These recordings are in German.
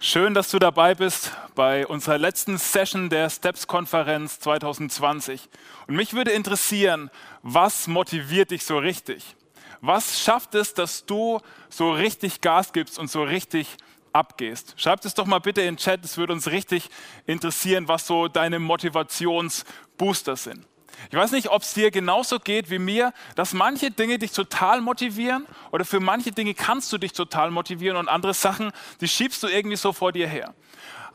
Schön, dass du dabei bist bei unserer letzten Session der Steps-Konferenz 2020. Und mich würde interessieren, was motiviert dich so richtig? Was schafft es, dass du so richtig Gas gibst und so richtig abgehst? Schreib es doch mal bitte in den Chat, es würde uns richtig interessieren, was so deine Motivationsbooster sind. Ich weiß nicht, ob es dir genauso geht wie mir, dass manche Dinge dich total motivieren oder für manche Dinge kannst du dich total motivieren und andere Sachen, die schiebst du irgendwie so vor dir her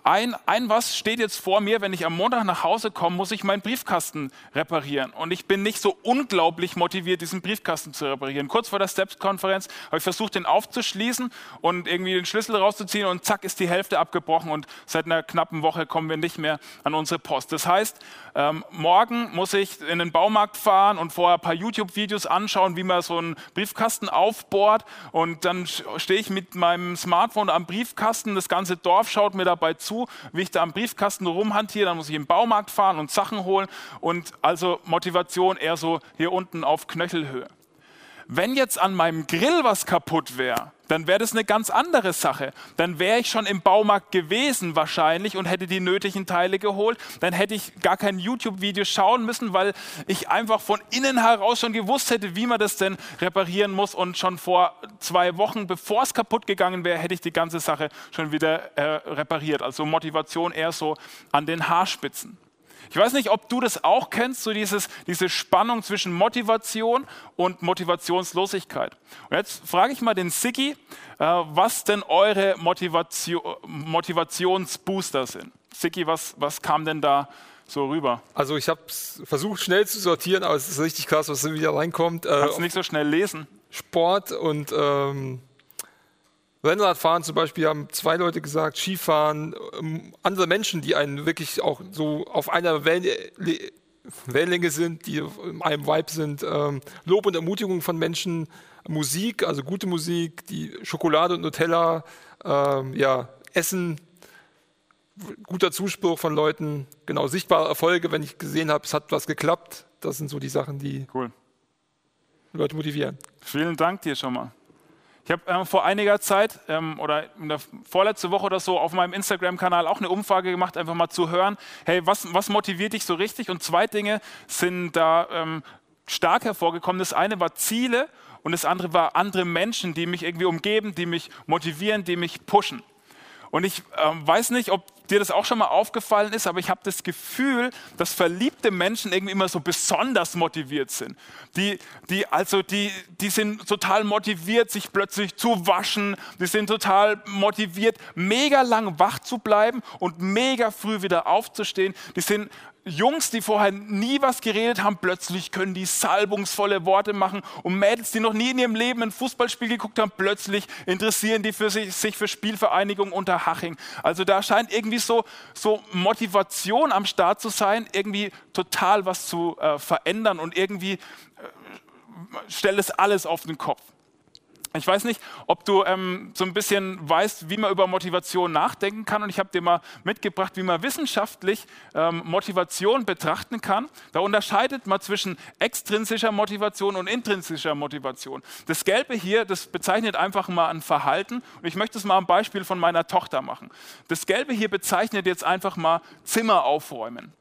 ein, ein was steht jetzt vor mir, wenn ich am Montag nach Hause komme, muss ich meinen Briefkasten reparieren. Und ich bin nicht so unglaublich motiviert, diesen Briefkasten zu reparieren. Kurz vor der Steps-Konferenz habe ich versucht, den aufzuschließen und irgendwie den Schlüssel rauszuziehen und zack ist die Hälfte abgebrochen und seit einer knappen Woche kommen wir nicht mehr an unsere Post. Das heißt, ähm, morgen muss ich in den Baumarkt fahren und vorher ein paar YouTube-Videos anschauen, wie man so einen Briefkasten aufbohrt und dann stehe ich mit meinem Smartphone am Briefkasten, das ganze Dorf schaut mir dabei zu zu, wie ich da am Briefkasten rumhantiere, dann muss ich im Baumarkt fahren und Sachen holen und also Motivation eher so hier unten auf Knöchelhöhe. Wenn jetzt an meinem Grill was kaputt wäre, dann wäre das eine ganz andere Sache. Dann wäre ich schon im Baumarkt gewesen wahrscheinlich und hätte die nötigen Teile geholt. Dann hätte ich gar kein YouTube-Video schauen müssen, weil ich einfach von innen heraus schon gewusst hätte, wie man das denn reparieren muss. Und schon vor zwei Wochen, bevor es kaputt gegangen wäre, hätte ich die ganze Sache schon wieder äh, repariert. Also Motivation eher so an den Haarspitzen. Ich weiß nicht, ob du das auch kennst, so dieses, diese Spannung zwischen Motivation und Motivationslosigkeit. Und jetzt frage ich mal den Sigi, äh, was denn eure Motivation, Motivationsbooster sind. Sigi, was, was kam denn da so rüber? Also ich habe versucht schnell zu sortieren, aber es ist richtig krass, was wieder reinkommt. Äh, Kannst du nicht so schnell lesen? Sport und ähm, Rennradfahren zum Beispiel haben zwei Leute gesagt, Skifahren, ähm, andere Menschen, die einen wirklich auch so auf einer Wellen, Wellenlänge sind, die in einem Vibe sind, ähm, Lob und Ermutigung von Menschen, Musik, also gute Musik, die Schokolade und Nutella, ähm, ja, Essen, guter Zuspruch von Leuten, genau, sichtbare Erfolge, wenn ich gesehen habe, es hat was geklappt, das sind so die Sachen, die cool. Leute motivieren. Vielen Dank dir schon mal. Ich habe äh, vor einiger Zeit ähm, oder in der vorletzte Woche oder so auf meinem Instagram-Kanal auch eine Umfrage gemacht, einfach mal zu hören, hey, was, was motiviert dich so richtig? Und zwei Dinge sind da ähm, stark hervorgekommen. Das eine war Ziele und das andere war andere Menschen, die mich irgendwie umgeben, die mich motivieren, die mich pushen. Und ich äh, weiß nicht, ob dir das auch schon mal aufgefallen ist, aber ich habe das Gefühl, dass verliebte Menschen irgendwie immer so besonders motiviert sind. Die, die, also die, die sind total motiviert, sich plötzlich zu waschen. Die sind total motiviert, mega lang wach zu bleiben und mega früh wieder aufzustehen. Die sind Jungs, die vorher nie was geredet haben, plötzlich können die salbungsvolle Worte machen. Und Mädels, die noch nie in ihrem Leben ein Fußballspiel geguckt haben, plötzlich interessieren die für sich, sich für Spielvereinigung unter Haching. Also da scheint irgendwie so, so Motivation am Start zu sein, irgendwie total was zu äh, verändern und irgendwie äh, stellt es alles auf den Kopf. Ich weiß nicht, ob du ähm, so ein bisschen weißt, wie man über Motivation nachdenken kann. Und ich habe dir mal mitgebracht, wie man wissenschaftlich ähm, Motivation betrachten kann. Da unterscheidet man zwischen extrinsischer Motivation und intrinsischer Motivation. Das Gelbe hier, das bezeichnet einfach mal ein Verhalten. Und ich möchte es mal am Beispiel von meiner Tochter machen. Das Gelbe hier bezeichnet jetzt einfach mal Zimmer aufräumen.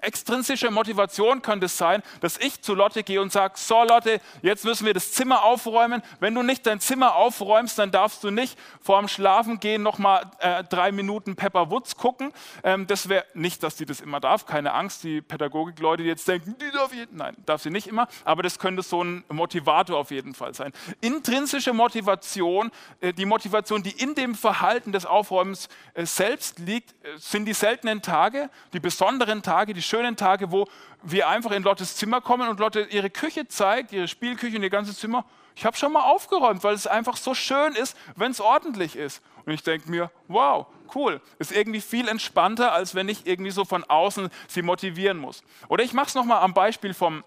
Extrinsische Motivation könnte es sein, dass ich zu Lotte gehe und sage, so Lotte, jetzt müssen wir das Zimmer aufräumen. Wenn du nicht dein Zimmer aufräumst, dann darfst du nicht vor dem Schlafengehen nochmal äh, drei Minuten Pepper Woods gucken. Ähm, das wäre nicht, dass sie das immer darf, keine Angst, die Pädagogikleute die jetzt denken, die darf jeden, nein, darf sie nicht immer, aber das könnte so ein Motivator auf jeden Fall sein. Intrinsische Motivation, äh, die Motivation, die in dem Verhalten des Aufräumens äh, selbst liegt, äh, sind die seltenen Tage, die besonderen Tage, die schönen Tage, wo wir einfach in Lottes Zimmer kommen und Lotte ihre Küche zeigt, ihre Spielküche und ihr ganzes Zimmer. Ich habe schon mal aufgeräumt, weil es einfach so schön ist, wenn es ordentlich ist. Und ich denke mir, wow, cool. Ist irgendwie viel entspannter, als wenn ich irgendwie so von außen sie motivieren muss. Oder ich mache es nochmal am Beispiel vom,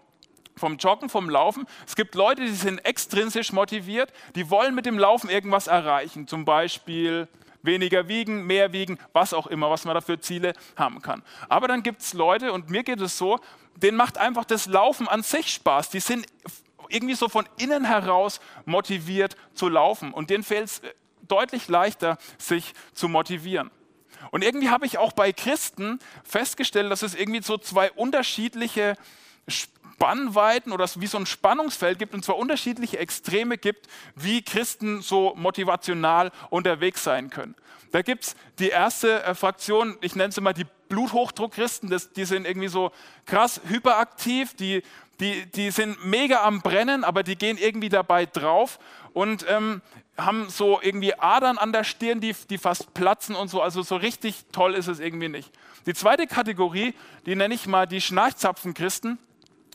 vom Joggen, vom Laufen. Es gibt Leute, die sind extrinsisch motiviert, die wollen mit dem Laufen irgendwas erreichen. Zum Beispiel weniger wiegen, mehr wiegen, was auch immer, was man dafür Ziele haben kann. Aber dann gibt es Leute, und mir geht es so, denen macht einfach das Laufen an sich Spaß. Die sind irgendwie so von innen heraus motiviert zu laufen. Und denen fällt es deutlich leichter, sich zu motivieren. Und irgendwie habe ich auch bei Christen festgestellt, dass es irgendwie so zwei unterschiedliche Spannweiten oder wie so ein Spannungsfeld gibt und zwar unterschiedliche Extreme gibt, wie Christen so motivational unterwegs sein können. Da gibt es die erste äh, Fraktion, ich nenne sie mal die Bluthochdruckchristen, das, die sind irgendwie so krass hyperaktiv, die, die, die sind mega am Brennen, aber die gehen irgendwie dabei drauf und ähm, haben so irgendwie Adern an der Stirn, die, die fast platzen und so. Also so richtig toll ist es irgendwie nicht. Die zweite Kategorie, die nenne ich mal die Schnarchzapfenchristen.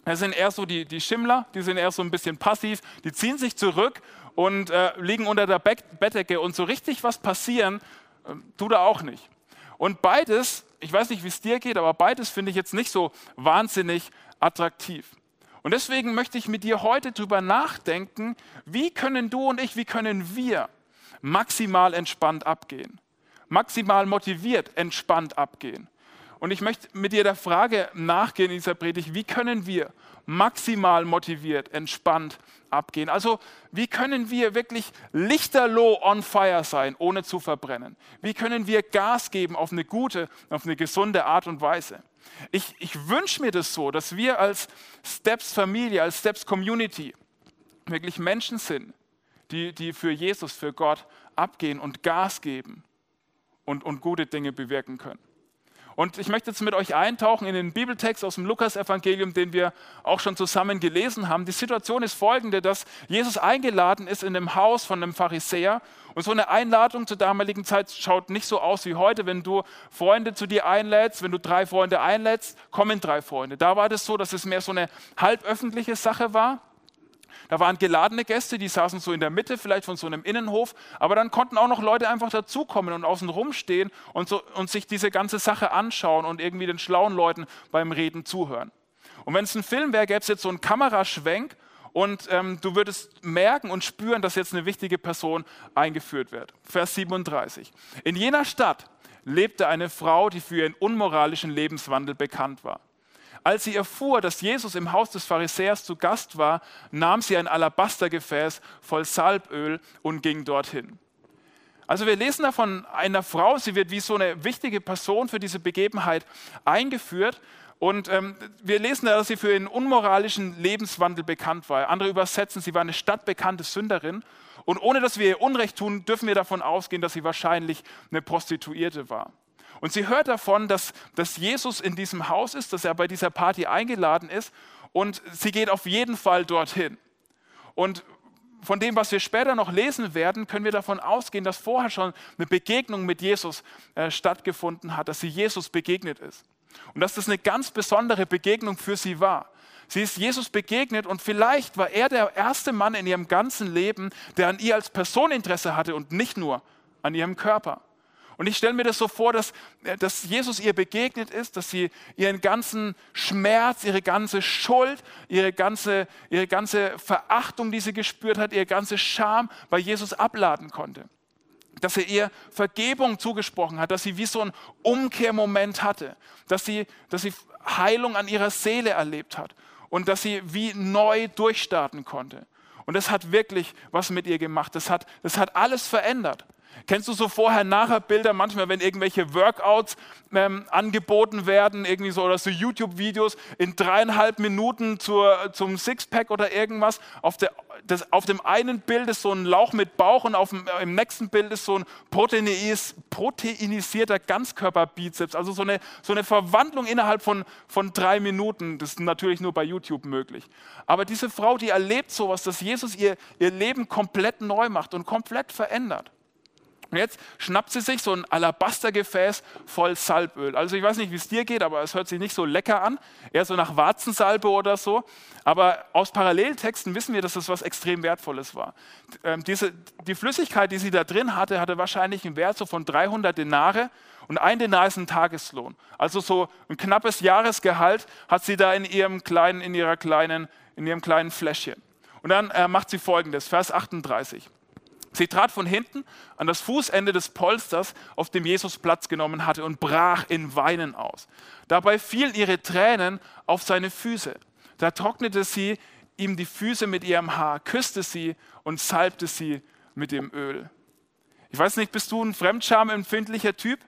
Das sind eher so die, die Schimmler, die sind eher so ein bisschen passiv, die ziehen sich zurück und äh, liegen unter der Bettdecke und so richtig was passieren, äh, tut er auch nicht. Und beides, ich weiß nicht, wie es dir geht, aber beides finde ich jetzt nicht so wahnsinnig attraktiv. Und deswegen möchte ich mit dir heute darüber nachdenken, wie können du und ich, wie können wir maximal entspannt abgehen, maximal motiviert entspannt abgehen. Und ich möchte mit dir der Frage nachgehen in dieser Predigt, wie können wir maximal motiviert, entspannt abgehen? Also wie können wir wirklich lichterloh on fire sein, ohne zu verbrennen? Wie können wir Gas geben auf eine gute, auf eine gesunde Art und Weise? Ich, ich wünsche mir das so, dass wir als Steps Familie, als Steps Community wirklich Menschen sind, die, die für Jesus, für Gott abgehen und Gas geben und, und gute Dinge bewirken können. Und ich möchte jetzt mit euch eintauchen in den Bibeltext aus dem Lukas-Evangelium, den wir auch schon zusammen gelesen haben. Die Situation ist folgende, dass Jesus eingeladen ist in dem Haus von einem Pharisäer. Und so eine Einladung zur damaligen Zeit schaut nicht so aus wie heute, wenn du Freunde zu dir einlädst, wenn du drei Freunde einlädst, kommen drei Freunde. Da war das so, dass es mehr so eine halböffentliche Sache war. Da waren geladene Gäste, die saßen so in der Mitte, vielleicht von so einem Innenhof, aber dann konnten auch noch Leute einfach dazukommen und außen rumstehen und, so, und sich diese ganze Sache anschauen und irgendwie den schlauen Leuten beim Reden zuhören. Und wenn es ein Film wäre, gäbe es jetzt so einen Kameraschwenk und ähm, du würdest merken und spüren, dass jetzt eine wichtige Person eingeführt wird. Vers 37. In jener Stadt lebte eine Frau, die für ihren unmoralischen Lebenswandel bekannt war. Als sie erfuhr, dass Jesus im Haus des Pharisäers zu Gast war, nahm sie ein Alabastergefäß voll Salböl und ging dorthin. Also wir lesen da von einer Frau, sie wird wie so eine wichtige Person für diese Begebenheit eingeführt. Und ähm, wir lesen da, dass sie für ihren unmoralischen Lebenswandel bekannt war. Andere übersetzen, sie war eine stadtbekannte Sünderin. Und ohne dass wir ihr Unrecht tun, dürfen wir davon ausgehen, dass sie wahrscheinlich eine Prostituierte war. Und sie hört davon, dass, dass Jesus in diesem Haus ist, dass er bei dieser Party eingeladen ist und sie geht auf jeden Fall dorthin. Und von dem, was wir später noch lesen werden, können wir davon ausgehen, dass vorher schon eine Begegnung mit Jesus äh, stattgefunden hat, dass sie Jesus begegnet ist. Und dass das eine ganz besondere Begegnung für sie war. Sie ist Jesus begegnet und vielleicht war er der erste Mann in ihrem ganzen Leben, der an ihr als Person Interesse hatte und nicht nur an ihrem Körper. Und ich stelle mir das so vor, dass, äh, dass Jesus ihr begegnet ist, dass sie ihren ganzen Schmerz, ihre ganze Schuld, ihre ganze, ihre ganze Verachtung, die sie gespürt hat, ihre ganze Scham bei Jesus abladen konnte. Dass er ihr Vergebung zugesprochen hat, dass sie wie so einen Umkehrmoment hatte, dass sie, dass sie Heilung an ihrer Seele erlebt hat und dass sie wie neu durchstarten konnte. Und das hat wirklich was mit ihr gemacht. Das hat, das hat alles verändert. Kennst du so Vorher-Nachher-Bilder manchmal, wenn irgendwelche Workouts ähm, angeboten werden, irgendwie so oder so YouTube-Videos in dreieinhalb Minuten zur, zum Sixpack oder irgendwas? Auf, der, das, auf dem einen Bild ist so ein Lauch mit Bauch und auf dem, äh, im nächsten Bild ist so ein proteinis, proteinisierter Ganzkörperbizeps. Also so eine, so eine Verwandlung innerhalb von, von drei Minuten. Das ist natürlich nur bei YouTube möglich. Aber diese Frau, die erlebt sowas, dass Jesus ihr, ihr Leben komplett neu macht und komplett verändert. Und jetzt schnappt sie sich so ein Alabastergefäß voll Salböl. Also ich weiß nicht, wie es dir geht, aber es hört sich nicht so lecker an, eher so nach Warzensalbe oder so. Aber aus Paralleltexten wissen wir, dass das was extrem Wertvolles war. Ähm, diese, die Flüssigkeit, die sie da drin hatte, hatte wahrscheinlich einen Wert so von 300 Denare und ein Denar ist ein Tageslohn. Also so ein knappes Jahresgehalt hat sie da in ihrem kleinen, in ihrer kleinen, in ihrem kleinen Fläschchen. Und dann äh, macht sie folgendes, Vers 38. Sie trat von hinten an das Fußende des Polsters, auf dem Jesus Platz genommen hatte, und brach in Weinen aus. Dabei fielen ihre Tränen auf seine Füße. Da trocknete sie ihm die Füße mit ihrem Haar, küsste sie und salbte sie mit dem Öl. Ich weiß nicht, bist du ein Fremdscham-empfindlicher Typ?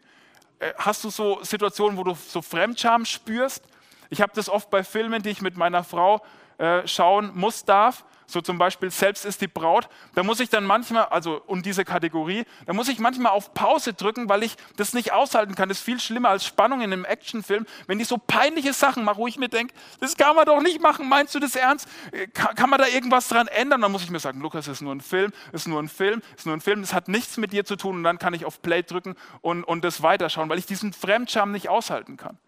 Äh, hast du so Situationen, wo du so Fremdscham spürst? Ich habe das oft bei Filmen, die ich mit meiner Frau äh, schauen muss, darf so zum Beispiel selbst ist die Braut, da muss ich dann manchmal, also um diese Kategorie, da muss ich manchmal auf Pause drücken, weil ich das nicht aushalten kann. Das ist viel schlimmer als Spannung in einem Actionfilm, wenn die so peinliche Sachen machen, wo ich mir denke, das kann man doch nicht machen, meinst du das ernst? Kann, kann man da irgendwas dran ändern? Dann muss ich mir sagen, Lukas, ist nur ein Film, ist nur ein Film, ist nur ein Film, das hat nichts mit dir zu tun und dann kann ich auf Play drücken und, und das weiterschauen, weil ich diesen Fremdscham nicht aushalten kann.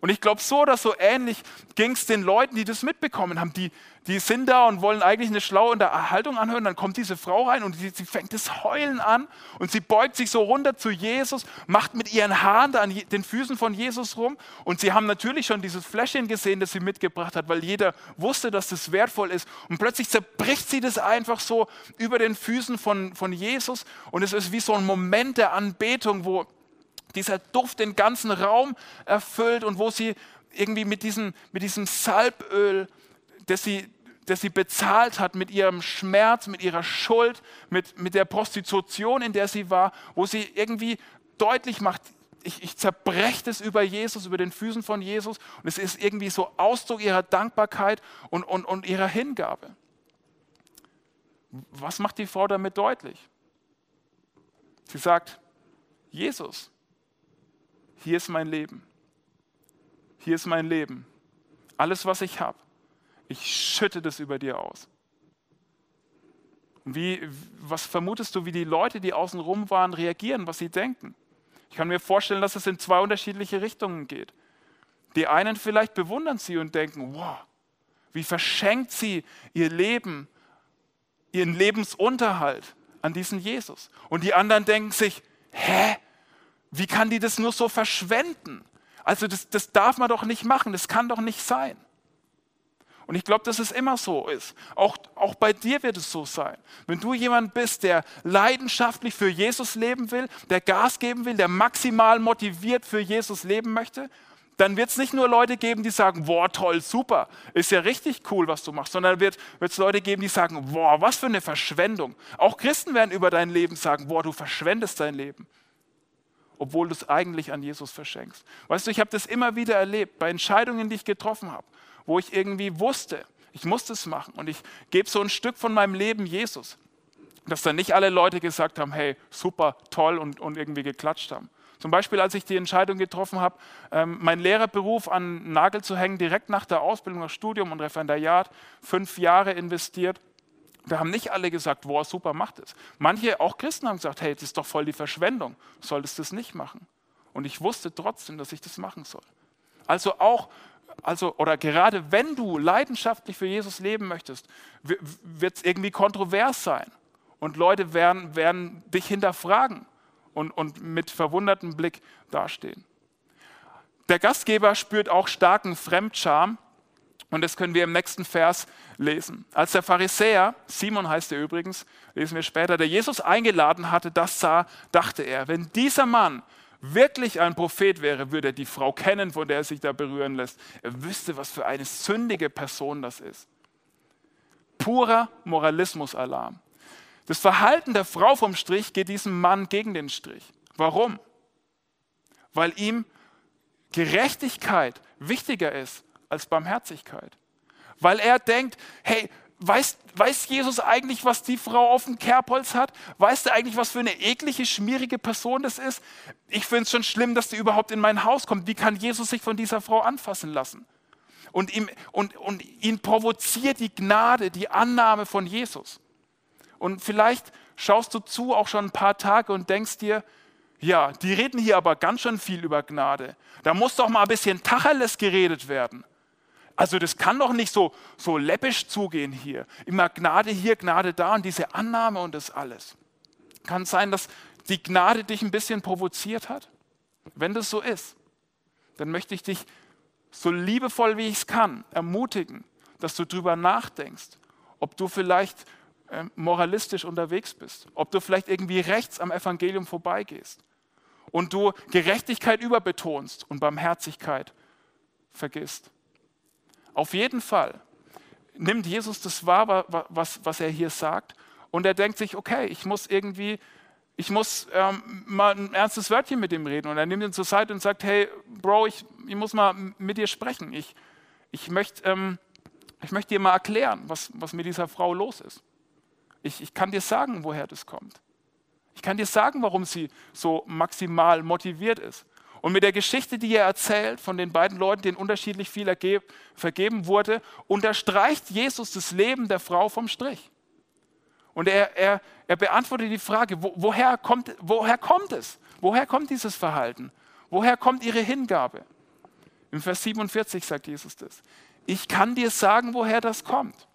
Und ich glaube, so oder so ähnlich ging es den Leuten, die das mitbekommen haben. Die, die sind da und wollen eigentlich eine schlaue Unterhaltung anhören. Dann kommt diese Frau rein und sie, sie fängt das Heulen an und sie beugt sich so runter zu Jesus, macht mit ihren Haaren da an den Füßen von Jesus rum. Und sie haben natürlich schon dieses Fläschchen gesehen, das sie mitgebracht hat, weil jeder wusste, dass das wertvoll ist. Und plötzlich zerbricht sie das einfach so über den Füßen von, von Jesus. Und es ist wie so ein Moment der Anbetung, wo dieser Duft den ganzen Raum erfüllt und wo sie irgendwie mit diesem, mit diesem Salböl, das sie, das sie bezahlt hat, mit ihrem Schmerz, mit ihrer Schuld, mit, mit der Prostitution, in der sie war, wo sie irgendwie deutlich macht, ich, ich zerbreche das über Jesus, über den Füßen von Jesus und es ist irgendwie so Ausdruck ihrer Dankbarkeit und, und, und ihrer Hingabe. Was macht die Frau damit deutlich? Sie sagt, Jesus, hier ist mein Leben. Hier ist mein Leben. Alles, was ich habe. Ich schütte das über dir aus. Wie, was vermutest du, wie die Leute, die außen rum waren, reagieren, was sie denken? Ich kann mir vorstellen, dass es in zwei unterschiedliche Richtungen geht. Die einen vielleicht bewundern sie und denken, wow, wie verschenkt sie ihr Leben, ihren Lebensunterhalt an diesen Jesus. Und die anderen denken sich, hä, wie kann die das nur so verschwenden? Also das, das darf man doch nicht machen, das kann doch nicht sein. Und ich glaube, dass es immer so ist. Auch, auch bei dir wird es so sein. Wenn du jemand bist, der leidenschaftlich für Jesus leben will, der Gas geben will, der maximal motiviert für Jesus leben möchte, dann wird es nicht nur Leute geben, die sagen, boah, toll, super, ist ja richtig cool, was du machst, sondern wird es Leute geben, die sagen, boah, was für eine Verschwendung. Auch Christen werden über dein Leben sagen, boah, du verschwendest dein Leben obwohl du es eigentlich an Jesus verschenkst. Weißt du, ich habe das immer wieder erlebt bei Entscheidungen, die ich getroffen habe, wo ich irgendwie wusste, ich muss das machen und ich gebe so ein Stück von meinem Leben Jesus. Dass dann nicht alle Leute gesagt haben, hey, super, toll und, und irgendwie geklatscht haben. Zum Beispiel, als ich die Entscheidung getroffen habe, ähm, meinen Lehrerberuf an den Nagel zu hängen, direkt nach der Ausbildung, nach Studium und Referendariat, fünf Jahre investiert da haben nicht alle gesagt, wow, super, mach das. Manche, auch Christen, haben gesagt, hey, das ist doch voll die Verschwendung, du solltest das nicht machen. Und ich wusste trotzdem, dass ich das machen soll. Also auch, also, oder gerade wenn du leidenschaftlich für Jesus leben möchtest, wird es irgendwie kontrovers sein. Und Leute werden, werden dich hinterfragen und, und mit verwundertem Blick dastehen. Der Gastgeber spürt auch starken Fremdscham und das können wir im nächsten Vers lesen. Als der Pharisäer, Simon heißt er übrigens, lesen wir später, der Jesus eingeladen hatte, das sah, dachte er, wenn dieser Mann wirklich ein Prophet wäre, würde er die Frau kennen, von der er sich da berühren lässt. Er wüsste, was für eine sündige Person das ist. Purer Moralismus-Alarm. Das Verhalten der Frau vom Strich geht diesem Mann gegen den Strich. Warum? Weil ihm Gerechtigkeit wichtiger ist als Barmherzigkeit. Weil er denkt, hey, weiß, weiß Jesus eigentlich, was die Frau auf dem Kerbholz hat? Weiß er eigentlich, was für eine eklige, schmierige Person das ist? Ich finde es schon schlimm, dass die überhaupt in mein Haus kommt. Wie kann Jesus sich von dieser Frau anfassen lassen? Und, ihm, und, und ihn provoziert die Gnade, die Annahme von Jesus. Und vielleicht schaust du zu auch schon ein paar Tage und denkst dir, ja, die reden hier aber ganz schön viel über Gnade. Da muss doch mal ein bisschen Tacheles geredet werden. Also das kann doch nicht so, so läppisch zugehen hier. Immer Gnade hier, Gnade da und diese Annahme und das alles. Kann sein, dass die Gnade dich ein bisschen provoziert hat? Wenn das so ist, dann möchte ich dich so liebevoll wie ich es kann ermutigen, dass du darüber nachdenkst, ob du vielleicht äh, moralistisch unterwegs bist, ob du vielleicht irgendwie rechts am Evangelium vorbeigehst und du Gerechtigkeit überbetonst und Barmherzigkeit vergisst. Auf jeden Fall nimmt Jesus das wahr, was, was er hier sagt, und er denkt sich, okay, ich muss irgendwie, ich muss ähm, mal ein ernstes Wörtchen mit ihm reden. Und er nimmt ihn zur Seite und sagt, hey, Bro, ich, ich muss mal mit dir sprechen. Ich, ich möchte ähm, ich möcht dir mal erklären, was, was mit dieser Frau los ist. Ich, ich kann dir sagen, woher das kommt. Ich kann dir sagen, warum sie so maximal motiviert ist. Und mit der Geschichte, die er erzählt von den beiden Leuten, denen unterschiedlich viel vergeben wurde, unterstreicht Jesus das Leben der Frau vom Strich. Und er, er, er beantwortet die Frage, wo, woher, kommt, woher kommt es? Woher kommt dieses Verhalten? Woher kommt ihre Hingabe? Im Vers 47 sagt Jesus das. Ich kann dir sagen, woher das kommt.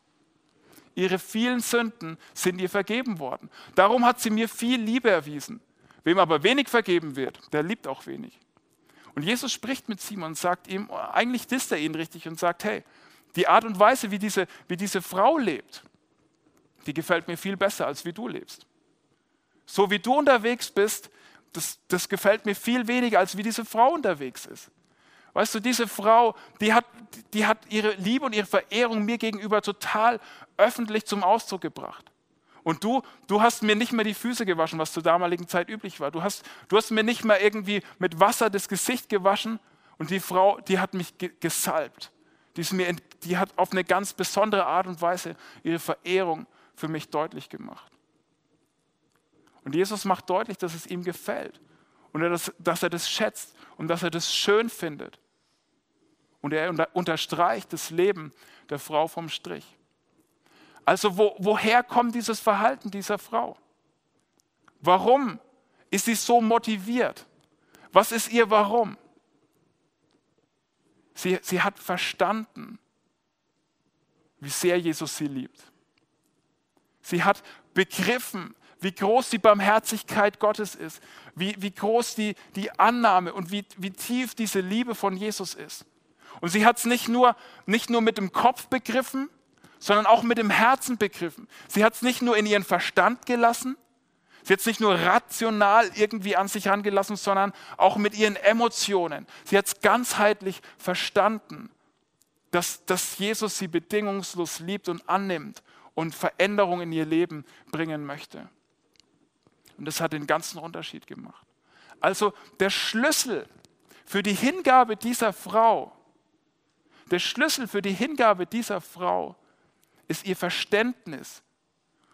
Ihre vielen Sünden sind ihr vergeben worden. Darum hat sie mir viel Liebe erwiesen. Wem aber wenig vergeben wird, der liebt auch wenig. Und Jesus spricht mit Simon und sagt ihm, eigentlich disst er ihn richtig und sagt, hey, die Art und Weise, wie diese, wie diese Frau lebt, die gefällt mir viel besser, als wie du lebst. So wie du unterwegs bist, das, das gefällt mir viel weniger, als wie diese Frau unterwegs ist. Weißt du, diese Frau, die hat, die hat ihre Liebe und ihre Verehrung mir gegenüber total öffentlich zum Ausdruck gebracht. Und du, du hast mir nicht mehr die Füße gewaschen, was zur damaligen Zeit üblich war. Du hast, du hast mir nicht mehr irgendwie mit Wasser das Gesicht gewaschen. Und die Frau, die hat mich gesalbt. Die, mir, die hat auf eine ganz besondere Art und Weise ihre Verehrung für mich deutlich gemacht. Und Jesus macht deutlich, dass es ihm gefällt und dass er das schätzt und dass er das schön findet. Und er unterstreicht das Leben der Frau vom Strich. Also wo, woher kommt dieses Verhalten dieser Frau? Warum ist sie so motiviert? Was ist ihr Warum? Sie, sie hat verstanden, wie sehr Jesus sie liebt. Sie hat begriffen, wie groß die Barmherzigkeit Gottes ist, wie, wie groß die, die Annahme und wie, wie tief diese Liebe von Jesus ist. Und sie hat es nicht nur, nicht nur mit dem Kopf begriffen, sondern auch mit dem Herzen begriffen. Sie hat es nicht nur in ihren Verstand gelassen, sie hat es nicht nur rational irgendwie an sich herangelassen, sondern auch mit ihren Emotionen. Sie hat es ganzheitlich verstanden, dass, dass Jesus sie bedingungslos liebt und annimmt und Veränderung in ihr Leben bringen möchte. Und das hat den ganzen Unterschied gemacht. Also der Schlüssel für die Hingabe dieser Frau, der Schlüssel für die Hingabe dieser Frau ist ihr Verständnis,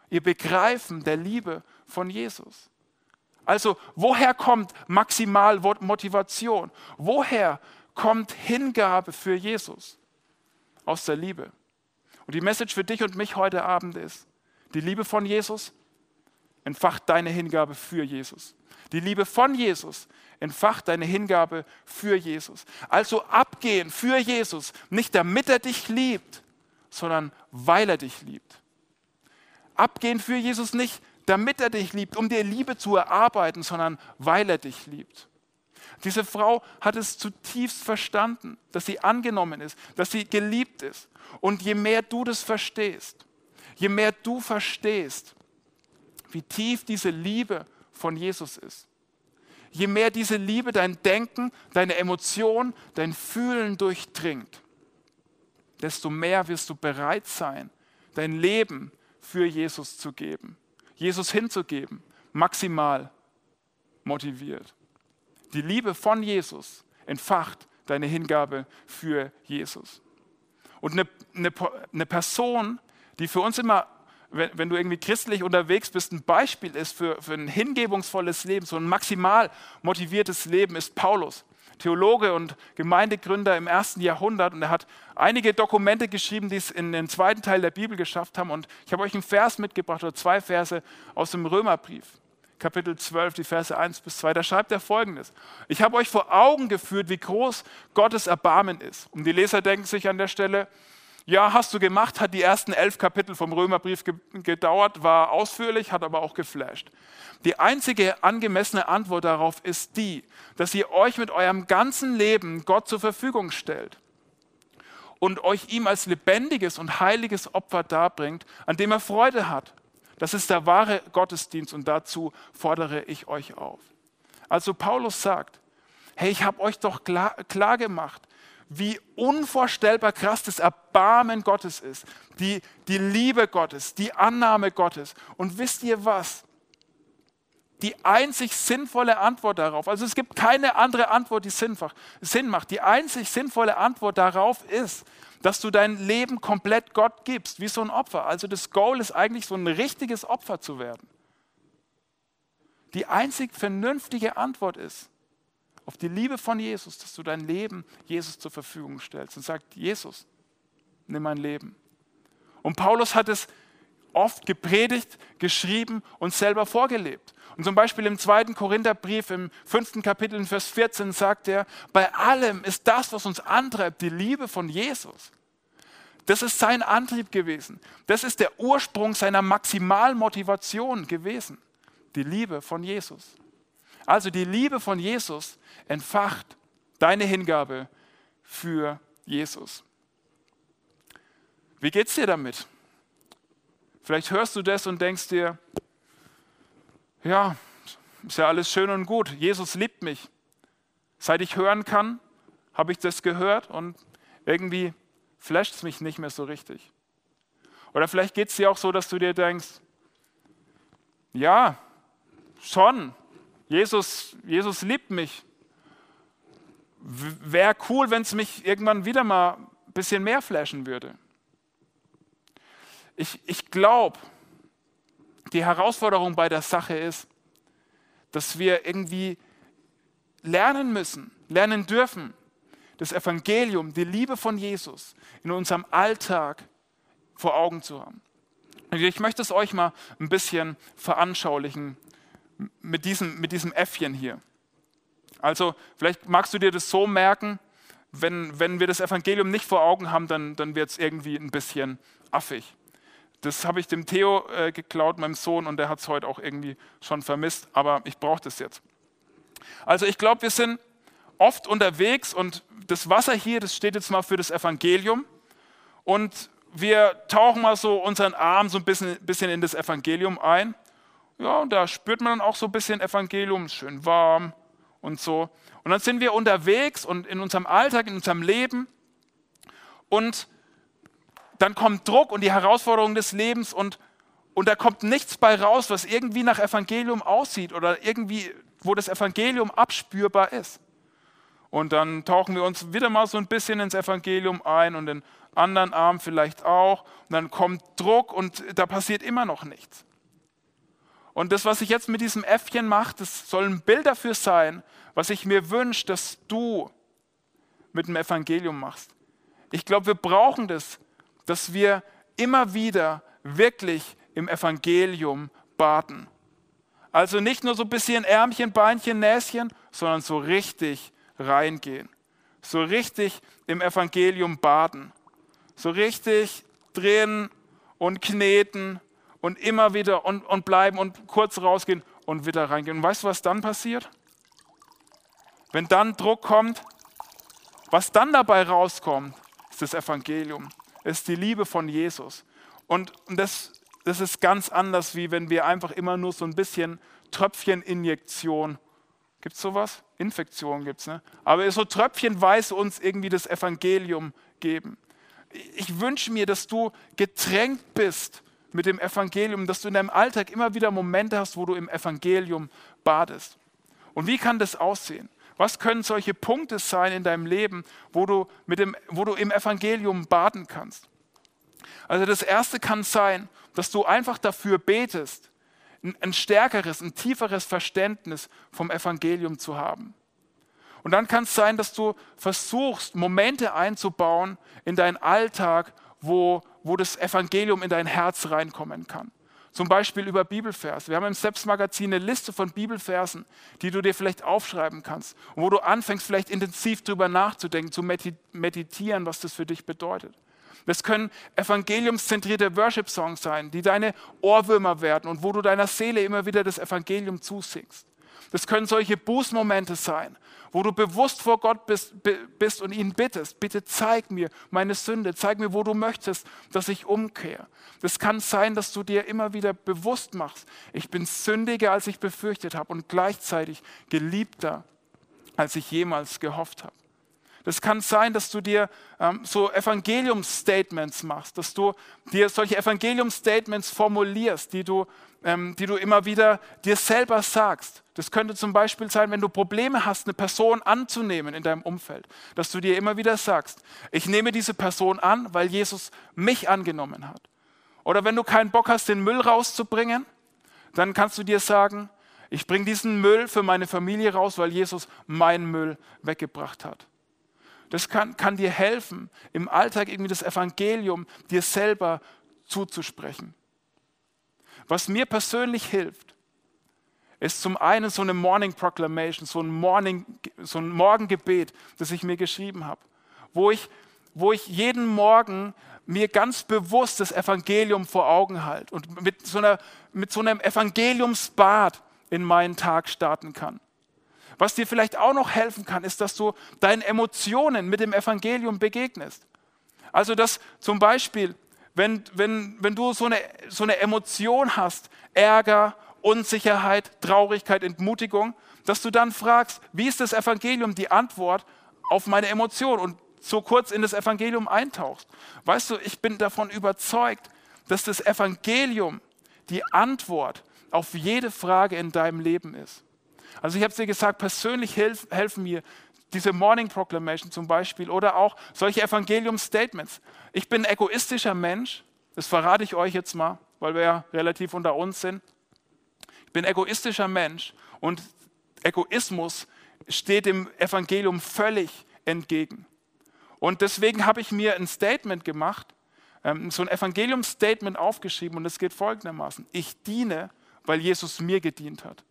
ihr Begreifen der Liebe von Jesus. Also woher kommt maximal Motivation? Woher kommt Hingabe für Jesus? Aus der Liebe. Und die Message für dich und mich heute Abend ist, die Liebe von Jesus entfacht deine Hingabe für Jesus. Die Liebe von Jesus entfacht deine Hingabe für Jesus. Also abgehen für Jesus, nicht damit er dich liebt, sondern weil er dich liebt. Abgehen für Jesus nicht, damit er dich liebt, um dir Liebe zu erarbeiten, sondern weil er dich liebt. Diese Frau hat es zutiefst verstanden, dass sie angenommen ist, dass sie geliebt ist. Und je mehr du das verstehst, je mehr du verstehst, wie tief diese Liebe von Jesus ist, je mehr diese Liebe dein Denken, deine Emotion, dein Fühlen durchdringt, desto mehr wirst du bereit sein, dein Leben für Jesus zu geben, Jesus hinzugeben, maximal motiviert. Die Liebe von Jesus entfacht deine Hingabe für Jesus. Und eine, eine, eine Person, die für uns immer, wenn, wenn, du irgendwie christlich unterwegs bist, ein Beispiel ist für, für ein hingebungsvolles Leben, so ein maximal motiviertes Leben, ist Paulus. Theologe und Gemeindegründer im ersten Jahrhundert und er hat einige Dokumente geschrieben, die es in den zweiten Teil der Bibel geschafft haben. Und ich habe euch einen Vers mitgebracht oder zwei Verse aus dem Römerbrief. Kapitel 12, die Verse 1 bis 2, da schreibt er folgendes. Ich habe euch vor Augen geführt, wie groß Gottes Erbarmen ist. Und die Leser denken sich an der Stelle, ja, hast du gemacht, hat die ersten elf Kapitel vom Römerbrief gedauert, war ausführlich, hat aber auch geflasht. Die einzige angemessene Antwort darauf ist die, dass ihr euch mit eurem ganzen Leben Gott zur Verfügung stellt und euch ihm als lebendiges und heiliges Opfer darbringt, an dem er Freude hat. Das ist der wahre Gottesdienst und dazu fordere ich euch auf. Also Paulus sagt, hey, ich habe euch doch klar, klar gemacht, wie unvorstellbar krass das Erbarmen Gottes ist, die, die Liebe Gottes, die Annahme Gottes. Und wisst ihr was? die einzig sinnvolle Antwort darauf, also es gibt keine andere Antwort, die Sinn macht. Die einzig sinnvolle Antwort darauf ist, dass du dein Leben komplett Gott gibst, wie so ein Opfer. Also das Goal ist eigentlich so ein richtiges Opfer zu werden. Die einzig vernünftige Antwort ist auf die Liebe von Jesus, dass du dein Leben Jesus zur Verfügung stellst und sagst, Jesus, nimm mein Leben. Und Paulus hat es oft gepredigt, geschrieben und selber vorgelebt. Und zum Beispiel im zweiten Korintherbrief im fünften Kapitel in Vers 14 sagt er, bei allem ist das, was uns antreibt, die Liebe von Jesus. Das ist sein Antrieb gewesen. Das ist der Ursprung seiner Maximalmotivation gewesen. Die Liebe von Jesus. Also die Liebe von Jesus entfacht deine Hingabe für Jesus. Wie geht's dir damit? Vielleicht hörst du das und denkst dir, ja, ist ja alles schön und gut. Jesus liebt mich. Seit ich hören kann, habe ich das gehört und irgendwie flasht es mich nicht mehr so richtig. Oder vielleicht geht es dir auch so, dass du dir denkst, ja, schon, Jesus, Jesus liebt mich. Wäre cool, wenn es mich irgendwann wieder mal ein bisschen mehr flashen würde. Ich, ich glaube, die Herausforderung bei der Sache ist, dass wir irgendwie lernen müssen, lernen dürfen, das Evangelium, die Liebe von Jesus in unserem Alltag vor Augen zu haben. Ich möchte es euch mal ein bisschen veranschaulichen mit diesem, mit diesem Äffchen hier. Also vielleicht magst du dir das so merken, wenn, wenn wir das Evangelium nicht vor Augen haben, dann, dann wird es irgendwie ein bisschen affig. Das habe ich dem Theo äh, geklaut, meinem Sohn, und der hat es heute auch irgendwie schon vermisst, aber ich brauche das jetzt. Also ich glaube, wir sind oft unterwegs und das Wasser hier, das steht jetzt mal für das Evangelium und wir tauchen mal so unseren Arm so ein bisschen, bisschen in das Evangelium ein. Ja, und da spürt man dann auch so ein bisschen Evangelium, schön warm und so. Und dann sind wir unterwegs und in unserem Alltag, in unserem Leben und dann kommt Druck und die Herausforderung des Lebens und, und da kommt nichts bei raus, was irgendwie nach Evangelium aussieht oder irgendwie, wo das Evangelium abspürbar ist. Und dann tauchen wir uns wieder mal so ein bisschen ins Evangelium ein und den anderen Arm vielleicht auch. Und dann kommt Druck und da passiert immer noch nichts. Und das, was ich jetzt mit diesem Äffchen mache, das soll ein Bild dafür sein, was ich mir wünsche, dass du mit dem Evangelium machst. Ich glaube, wir brauchen das, dass wir immer wieder wirklich im Evangelium baden. Also nicht nur so ein bisschen Ärmchen, Beinchen, Näschen, sondern so richtig reingehen. So richtig im Evangelium baden. So richtig drehen und kneten und immer wieder und, und bleiben und kurz rausgehen und wieder reingehen. Und weißt du, was dann passiert? Wenn dann Druck kommt, was dann dabei rauskommt, ist das Evangelium ist die Liebe von Jesus. Und das, das ist ganz anders, wie wenn wir einfach immer nur so ein bisschen Tröpfcheninjektion, gibt es sowas? Infektion gibt es, ne? Aber so tröpfchenweise uns irgendwie das Evangelium geben. Ich wünsche mir, dass du getränkt bist mit dem Evangelium, dass du in deinem Alltag immer wieder Momente hast, wo du im Evangelium badest. Und wie kann das aussehen? Was können solche Punkte sein in deinem Leben, wo du, mit dem, wo du im Evangelium baden kannst? Also das Erste kann sein, dass du einfach dafür betest, ein stärkeres, ein tieferes Verständnis vom Evangelium zu haben. Und dann kann es sein, dass du versuchst, Momente einzubauen in deinen Alltag, wo, wo das Evangelium in dein Herz reinkommen kann. Zum Beispiel über Bibelverse. Wir haben im Selbstmagazin eine Liste von Bibelversen, die du dir vielleicht aufschreiben kannst und wo du anfängst, vielleicht intensiv darüber nachzudenken, zu meditieren, was das für dich bedeutet. Das können evangeliumszentrierte Worship-Songs sein, die deine Ohrwürmer werden und wo du deiner Seele immer wieder das Evangelium zusingst. Das können solche Bußmomente sein, wo du bewusst vor Gott bist, bist, und ihn bittest, bitte zeig mir meine Sünde, zeig mir, wo du möchtest, dass ich umkehre. Das kann sein, dass du dir immer wieder bewusst machst, ich bin sündiger, als ich befürchtet habe und gleichzeitig geliebter, als ich jemals gehofft habe. Das kann sein, dass du dir ähm, so Evangelium-Statements machst, dass du dir solche Evangelium-Statements formulierst, die du, ähm, die du immer wieder dir selber sagst. Das könnte zum Beispiel sein, wenn du Probleme hast, eine Person anzunehmen in deinem Umfeld, dass du dir immer wieder sagst, ich nehme diese Person an, weil Jesus mich angenommen hat. Oder wenn du keinen Bock hast, den Müll rauszubringen, dann kannst du dir sagen, ich bringe diesen Müll für meine Familie raus, weil Jesus meinen Müll weggebracht hat. Das kann, kann dir helfen, im Alltag irgendwie das Evangelium dir selber zuzusprechen. Was mir persönlich hilft, ist zum einen so eine Morning Proclamation, so ein, Morning, so ein Morgengebet, das ich mir geschrieben habe, wo ich, wo ich jeden Morgen mir ganz bewusst das Evangelium vor Augen halte und mit so, einer, mit so einem Evangeliumsbad in meinen Tag starten kann. Was dir vielleicht auch noch helfen kann, ist, dass du deinen Emotionen mit dem Evangelium begegnest. Also, dass zum Beispiel, wenn, wenn, wenn du so eine, so eine Emotion hast, Ärger, Unsicherheit, Traurigkeit, Entmutigung, dass du dann fragst, wie ist das Evangelium die Antwort auf meine Emotion und so kurz in das Evangelium eintauchst. Weißt du, ich bin davon überzeugt, dass das Evangelium die Antwort auf jede Frage in deinem Leben ist. Also ich habe es dir gesagt, persönlich helf, helfen mir diese Morning Proclamation zum Beispiel oder auch solche Evangelium-Statements. Ich bin ein egoistischer Mensch, das verrate ich euch jetzt mal, weil wir ja relativ unter uns sind. Ich bin ein egoistischer Mensch und Egoismus steht dem Evangelium völlig entgegen. Und deswegen habe ich mir ein Statement gemacht, ähm, so ein Evangelium-Statement aufgeschrieben und es geht folgendermaßen. Ich diene weil Jesus mir gedient hat.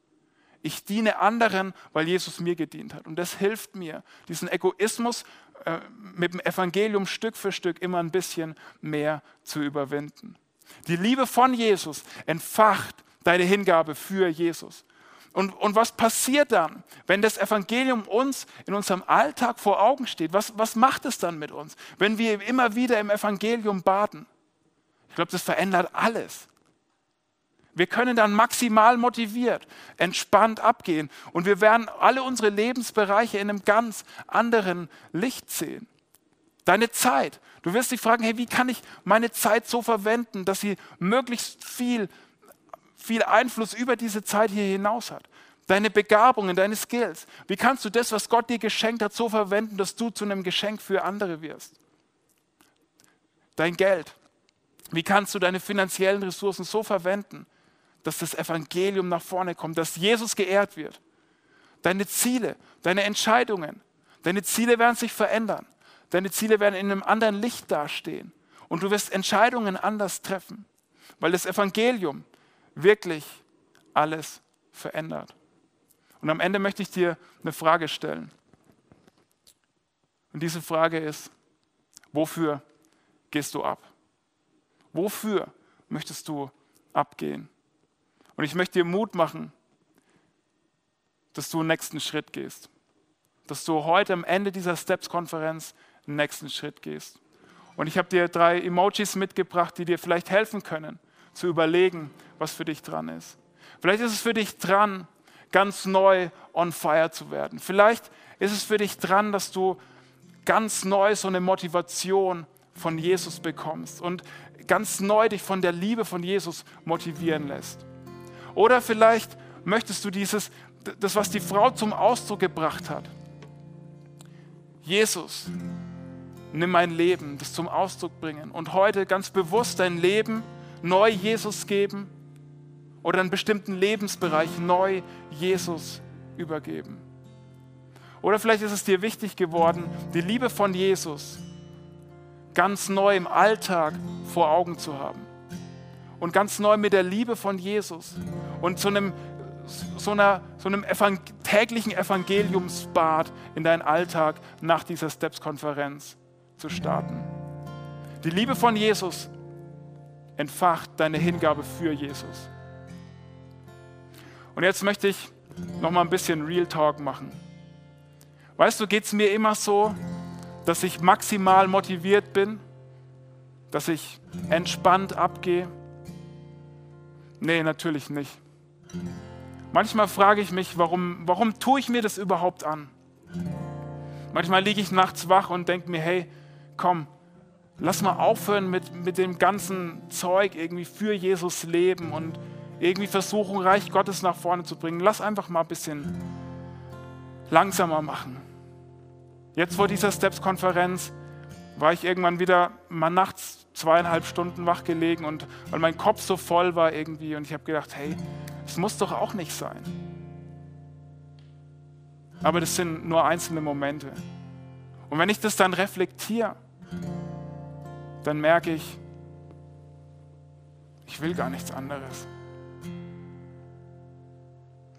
Ich diene anderen, weil Jesus mir gedient hat. Und das hilft mir, diesen Egoismus äh, mit dem Evangelium Stück für Stück immer ein bisschen mehr zu überwinden. Die Liebe von Jesus entfacht deine Hingabe für Jesus. Und, und was passiert dann, wenn das Evangelium uns in unserem Alltag vor Augen steht? Was, was macht es dann mit uns, wenn wir immer wieder im Evangelium baden? Ich glaube, das verändert alles. Wir können dann maximal motiviert, entspannt abgehen und wir werden alle unsere Lebensbereiche in einem ganz anderen Licht sehen. Deine Zeit. Du wirst dich fragen, hey, wie kann ich meine Zeit so verwenden, dass sie möglichst viel, viel Einfluss über diese Zeit hier hinaus hat? Deine Begabungen, deine Skills. Wie kannst du das, was Gott dir geschenkt hat, so verwenden, dass du zu einem Geschenk für andere wirst? Dein Geld. Wie kannst du deine finanziellen Ressourcen so verwenden, dass das Evangelium nach vorne kommt, dass Jesus geehrt wird. Deine Ziele, deine Entscheidungen, deine Ziele werden sich verändern. Deine Ziele werden in einem anderen Licht dastehen. Und du wirst Entscheidungen anders treffen, weil das Evangelium wirklich alles verändert. Und am Ende möchte ich dir eine Frage stellen. Und diese Frage ist, wofür gehst du ab? Wofür möchtest du abgehen? Und ich möchte dir Mut machen, dass du einen nächsten Schritt gehst. Dass du heute am Ende dieser Steps-Konferenz einen nächsten Schritt gehst. Und ich habe dir drei Emojis mitgebracht, die dir vielleicht helfen können, zu überlegen, was für dich dran ist. Vielleicht ist es für dich dran, ganz neu on fire zu werden. Vielleicht ist es für dich dran, dass du ganz neu so eine Motivation von Jesus bekommst und ganz neu dich von der Liebe von Jesus motivieren lässt. Oder vielleicht möchtest du dieses, das, was die Frau zum Ausdruck gebracht hat. Jesus, nimm mein Leben, das zum Ausdruck bringen und heute ganz bewusst dein Leben neu Jesus geben oder einen bestimmten Lebensbereich neu Jesus übergeben. Oder vielleicht ist es dir wichtig geworden, die Liebe von Jesus ganz neu im Alltag vor Augen zu haben und ganz neu mit der Liebe von Jesus und zu einem, so, einer, so einem Evang täglichen Evangeliumsbad in deinen Alltag nach dieser Steps-Konferenz zu starten. Die Liebe von Jesus entfacht deine Hingabe für Jesus. Und jetzt möchte ich noch mal ein bisschen Real Talk machen. Weißt du, geht es mir immer so, dass ich maximal motiviert bin, dass ich entspannt abgehe, Nee, natürlich nicht. Manchmal frage ich mich, warum, warum tue ich mir das überhaupt an? Manchmal liege ich nachts wach und denke mir, hey, komm, lass mal aufhören mit, mit dem ganzen Zeug irgendwie für Jesus leben und irgendwie versuchen, Reich Gottes nach vorne zu bringen. Lass einfach mal ein bisschen langsamer machen. Jetzt vor dieser Steps-Konferenz war ich irgendwann wieder mal nachts zweieinhalb Stunden wach gelegen und weil mein Kopf so voll war irgendwie und ich habe gedacht, hey, das muss doch auch nicht sein. Aber das sind nur einzelne Momente. Und wenn ich das dann reflektiere, dann merke ich, ich will gar nichts anderes.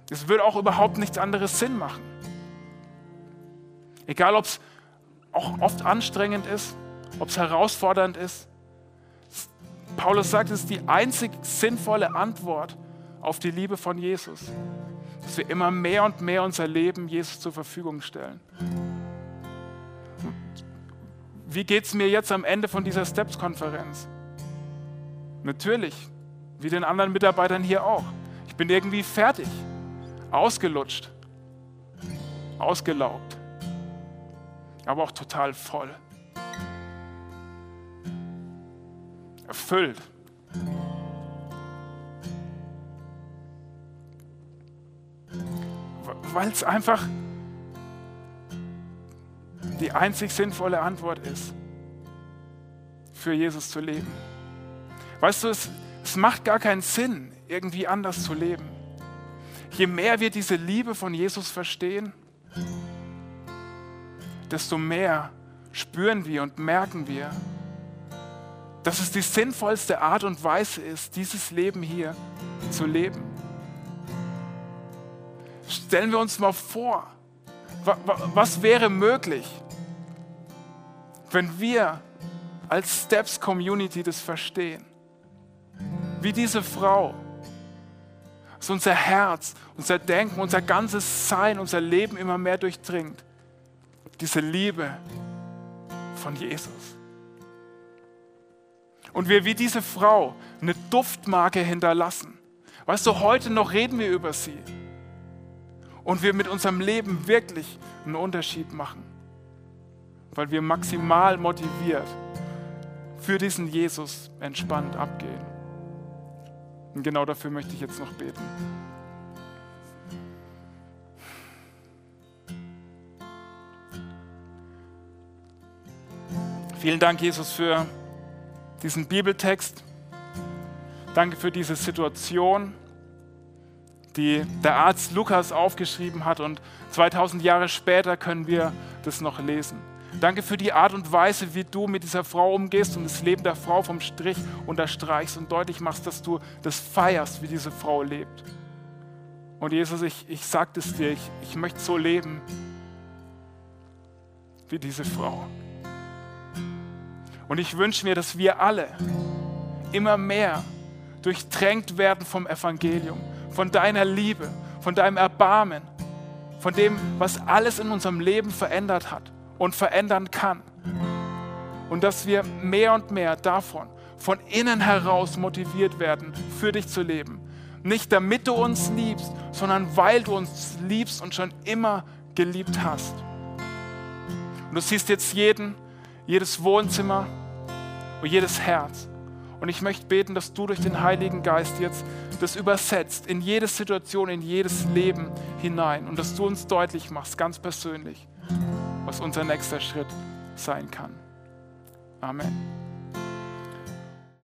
Es würde auch überhaupt nichts anderes Sinn machen. Egal, ob es auch oft anstrengend ist, ob es herausfordernd ist. Paulus sagt, es ist die einzig sinnvolle Antwort auf die Liebe von Jesus, dass wir immer mehr und mehr unser Leben Jesus zur Verfügung stellen. Wie geht es mir jetzt am Ende von dieser Steps-Konferenz? Natürlich, wie den anderen Mitarbeitern hier auch. Ich bin irgendwie fertig, ausgelutscht, ausgelaugt aber auch total voll. Erfüllt. Weil es einfach die einzig sinnvolle Antwort ist, für Jesus zu leben. Weißt du, es, es macht gar keinen Sinn, irgendwie anders zu leben. Je mehr wir diese Liebe von Jesus verstehen, desto mehr spüren wir und merken wir, dass es die sinnvollste Art und Weise ist, dieses Leben hier zu leben. Stellen wir uns mal vor, was wäre möglich, wenn wir als Steps Community das verstehen? Wie diese Frau, dass unser Herz, unser Denken, unser ganzes Sein, unser Leben immer mehr durchdringt diese Liebe von Jesus. Und wir wie diese Frau eine Duftmarke hinterlassen. Weißt du, heute noch reden wir über sie. Und wir mit unserem Leben wirklich einen Unterschied machen. Weil wir maximal motiviert für diesen Jesus entspannt abgehen. Und genau dafür möchte ich jetzt noch beten. Vielen Dank, Jesus, für diesen Bibeltext. Danke für diese Situation, die der Arzt Lukas aufgeschrieben hat und 2000 Jahre später können wir das noch lesen. Danke für die Art und Weise, wie du mit dieser Frau umgehst und das Leben der Frau vom Strich unterstreichst und deutlich machst, dass du das feierst, wie diese Frau lebt. Und Jesus, ich, ich sage es dir, ich, ich möchte so leben wie diese Frau. Und ich wünsche mir, dass wir alle immer mehr durchtränkt werden vom Evangelium, von deiner Liebe, von deinem Erbarmen, von dem, was alles in unserem Leben verändert hat und verändern kann. Und dass wir mehr und mehr davon von innen heraus motiviert werden, für dich zu leben. Nicht damit du uns liebst, sondern weil du uns liebst und schon immer geliebt hast. Und du siehst jetzt jeden, jedes Wohnzimmer, und jedes Herz. Und ich möchte beten, dass du durch den Heiligen Geist jetzt das übersetzt in jede Situation, in jedes Leben hinein und dass du uns deutlich machst, ganz persönlich, was unser nächster Schritt sein kann. Amen.